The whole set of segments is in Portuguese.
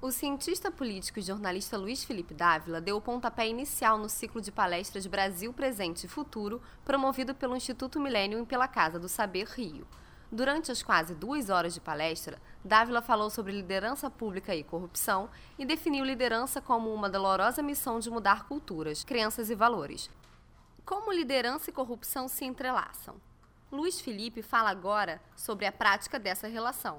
O cientista político e jornalista Luiz Felipe Dávila deu o pontapé inicial no ciclo de palestras Brasil Presente e Futuro, promovido pelo Instituto Millennium e pela Casa do Saber Rio. Durante as quase duas horas de palestra, Dávila falou sobre liderança pública e corrupção e definiu liderança como uma dolorosa missão de mudar culturas, crenças e valores. Como liderança e corrupção se entrelaçam? Luiz Felipe fala agora sobre a prática dessa relação.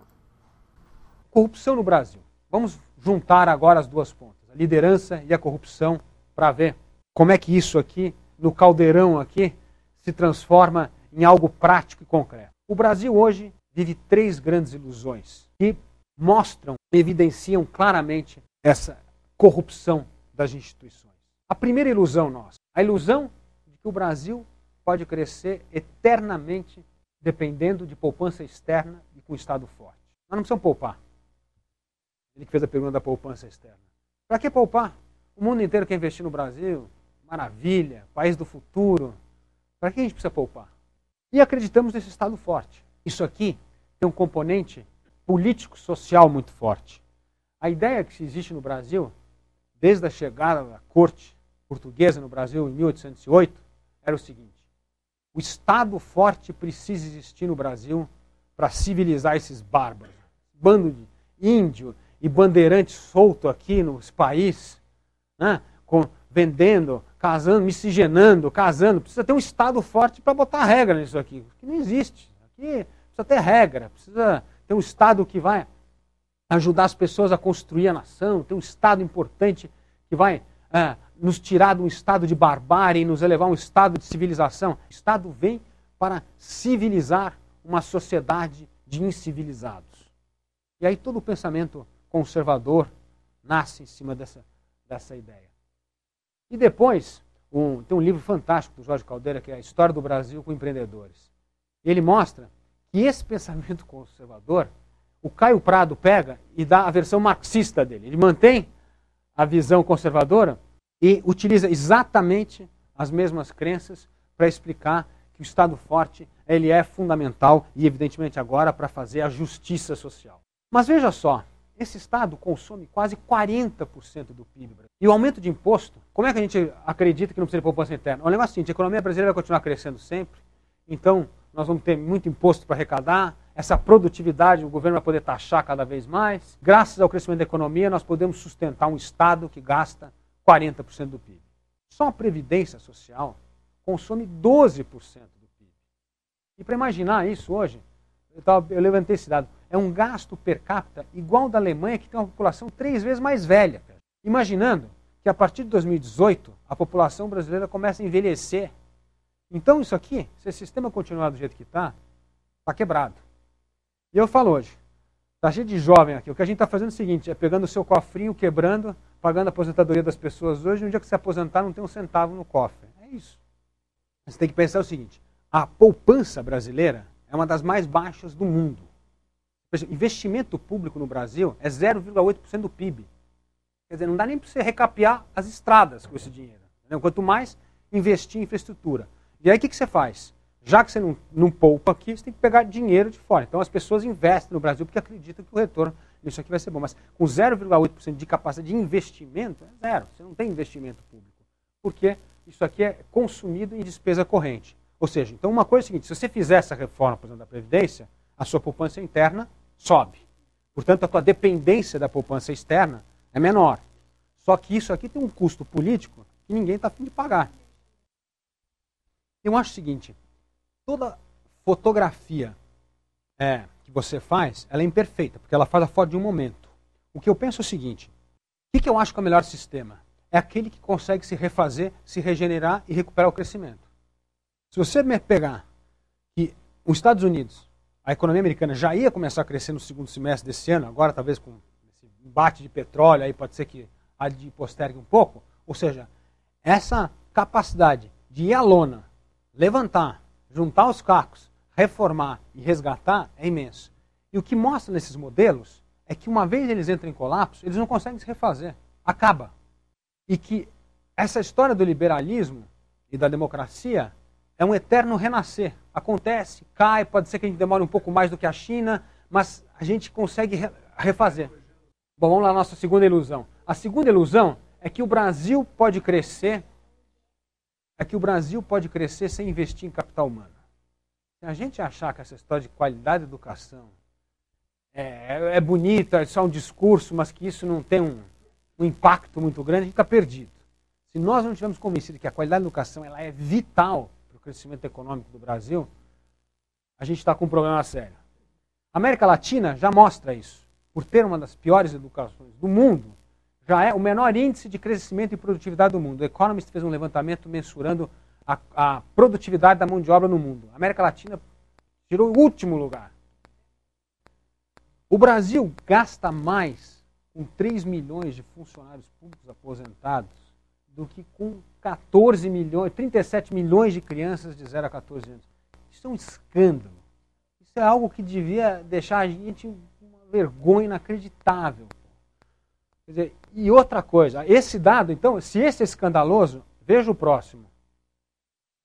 Corrupção no Brasil. Vamos juntar agora as duas pontas, a liderança e a corrupção, para ver como é que isso aqui, no caldeirão aqui, se transforma em algo prático e concreto. O Brasil hoje vive três grandes ilusões que mostram, evidenciam claramente essa corrupção das instituições. A primeira ilusão nossa, a ilusão de que o Brasil pode crescer eternamente dependendo de poupança externa e com Estado forte. Nós não precisamos poupar. Ele que fez a pergunta da poupança externa. Para que poupar? O mundo inteiro quer investir no Brasil. Maravilha, país do futuro. Para que a gente precisa poupar? E acreditamos nesse Estado forte. Isso aqui tem um componente político-social muito forte. A ideia que existe no Brasil, desde a chegada da corte portuguesa no Brasil em 1808, era o seguinte: o Estado forte precisa existir no Brasil para civilizar esses bárbaros. Bando de índio, e bandeirante solto aqui no país, né? Com, vendendo, casando, miscigenando, casando. Precisa ter um Estado forte para botar regra nisso aqui, que não existe. Aqui precisa ter regra, precisa ter um Estado que vai ajudar as pessoas a construir a nação, ter um Estado importante que vai é, nos tirar de um estado de barbárie e nos elevar a um estado de civilização. O Estado vem para civilizar uma sociedade de incivilizados. E aí todo o pensamento conservador nasce em cima dessa, dessa ideia. E depois, um, tem um livro fantástico do Jorge Caldeira, que é a História do Brasil com Empreendedores. Ele mostra que esse pensamento conservador, o Caio Prado pega e dá a versão marxista dele. Ele mantém a visão conservadora e utiliza exatamente as mesmas crenças para explicar que o Estado forte ele é fundamental e, evidentemente, agora para fazer a justiça social. Mas veja só, esse Estado consome quase 40% do PIB. E o aumento de imposto, como é que a gente acredita que não precisa de poupança interna? É um negócio seguinte, a economia brasileira vai continuar crescendo sempre, então nós vamos ter muito imposto para arrecadar, essa produtividade o governo vai poder taxar cada vez mais. Graças ao crescimento da economia, nós podemos sustentar um Estado que gasta 40% do PIB. Só a Previdência Social consome 12% do PIB. E para imaginar isso hoje, eu, tava, eu levantei esse dado, é um gasto per capita igual da Alemanha, que tem uma população três vezes mais velha. Imaginando que a partir de 2018 a população brasileira começa a envelhecer. Então isso aqui, se esse sistema continuar do jeito que está, está quebrado. E eu falo hoje, está cheio de jovem aqui. O que a gente está fazendo é o seguinte, é pegando o seu cofrinho, quebrando, pagando a aposentadoria das pessoas hoje, no dia que se aposentar não tem um centavo no cofre. É isso. Você tem que pensar o seguinte, a poupança brasileira é uma das mais baixas do mundo investimento público no Brasil é 0,8% do PIB. Quer dizer, não dá nem para você recapear as estradas com esse dinheiro. Entendeu? Quanto mais investir em infraestrutura. E aí o que, que você faz? Já que você não, não poupa aqui, você tem que pegar dinheiro de fora. Então as pessoas investem no Brasil porque acreditam que o retorno disso aqui vai ser bom. Mas com 0,8% de capacidade de investimento, é zero. Você não tem investimento público. Porque isso aqui é consumido em despesa corrente. Ou seja, então uma coisa é a seguinte, se você fizer essa reforma, por exemplo, da Previdência, a sua poupança interna sobe. Portanto, a tua dependência da poupança externa é menor. Só que isso aqui tem um custo político que ninguém está afim de pagar. Eu acho o seguinte: toda fotografia é, que você faz, ela é imperfeita, porque ela faz a foto de um momento. O que eu penso é o seguinte: o que, que eu acho que é o melhor sistema? É aquele que consegue se refazer, se regenerar e recuperar o crescimento. Se você me pegar que os Estados Unidos a economia americana já ia começar a crescer no segundo semestre desse ano, agora talvez com esse embate de petróleo, aí pode ser que a de postergue um pouco. Ou seja, essa capacidade de ir à lona, levantar, juntar os cacos, reformar e resgatar é imenso. E o que mostra nesses modelos é que uma vez eles entram em colapso, eles não conseguem se refazer. Acaba. E que essa história do liberalismo e da democracia é um eterno renascer. Acontece, cai, pode ser que a gente demore um pouco mais do que a China, mas a gente consegue refazer. Bom, vamos lá nossa segunda ilusão. A segunda ilusão é que o Brasil pode crescer, é que o Brasil pode crescer sem investir em capital humano. Se a gente achar que essa história de qualidade de educação é, é bonita, é só um discurso, mas que isso não tem um, um impacto muito grande, a gente está perdido. Se nós não estivermos convencidos que a qualidade da educação ela é vital para o crescimento econômico do Brasil, a gente está com um problema sério. A América Latina já mostra isso. Por ter uma das piores educações do mundo, já é o menor índice de crescimento e produtividade do mundo. O Economist fez um levantamento mensurando a, a produtividade da mão de obra no mundo. A América Latina tirou o último lugar. O Brasil gasta mais com 3 milhões de funcionários públicos aposentados do que com 14 milhões, 37 milhões de crianças de 0 a 14 anos. Isso é um escândalo. Isso é algo que devia deixar a gente uma vergonha inacreditável. Dizer, e outra coisa, esse dado, então, se esse é escandaloso, veja o próximo.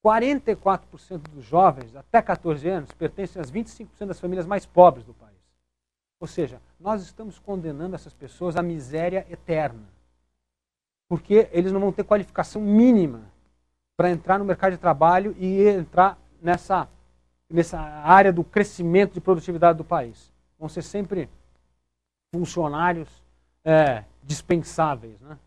44% dos jovens até 14 anos pertencem às 25% das famílias mais pobres do país. Ou seja, nós estamos condenando essas pessoas à miséria eterna. Porque eles não vão ter qualificação mínima para entrar no mercado de trabalho e entrar nessa, nessa área do crescimento de produtividade do país. Vão ser sempre funcionários é, dispensáveis. Né?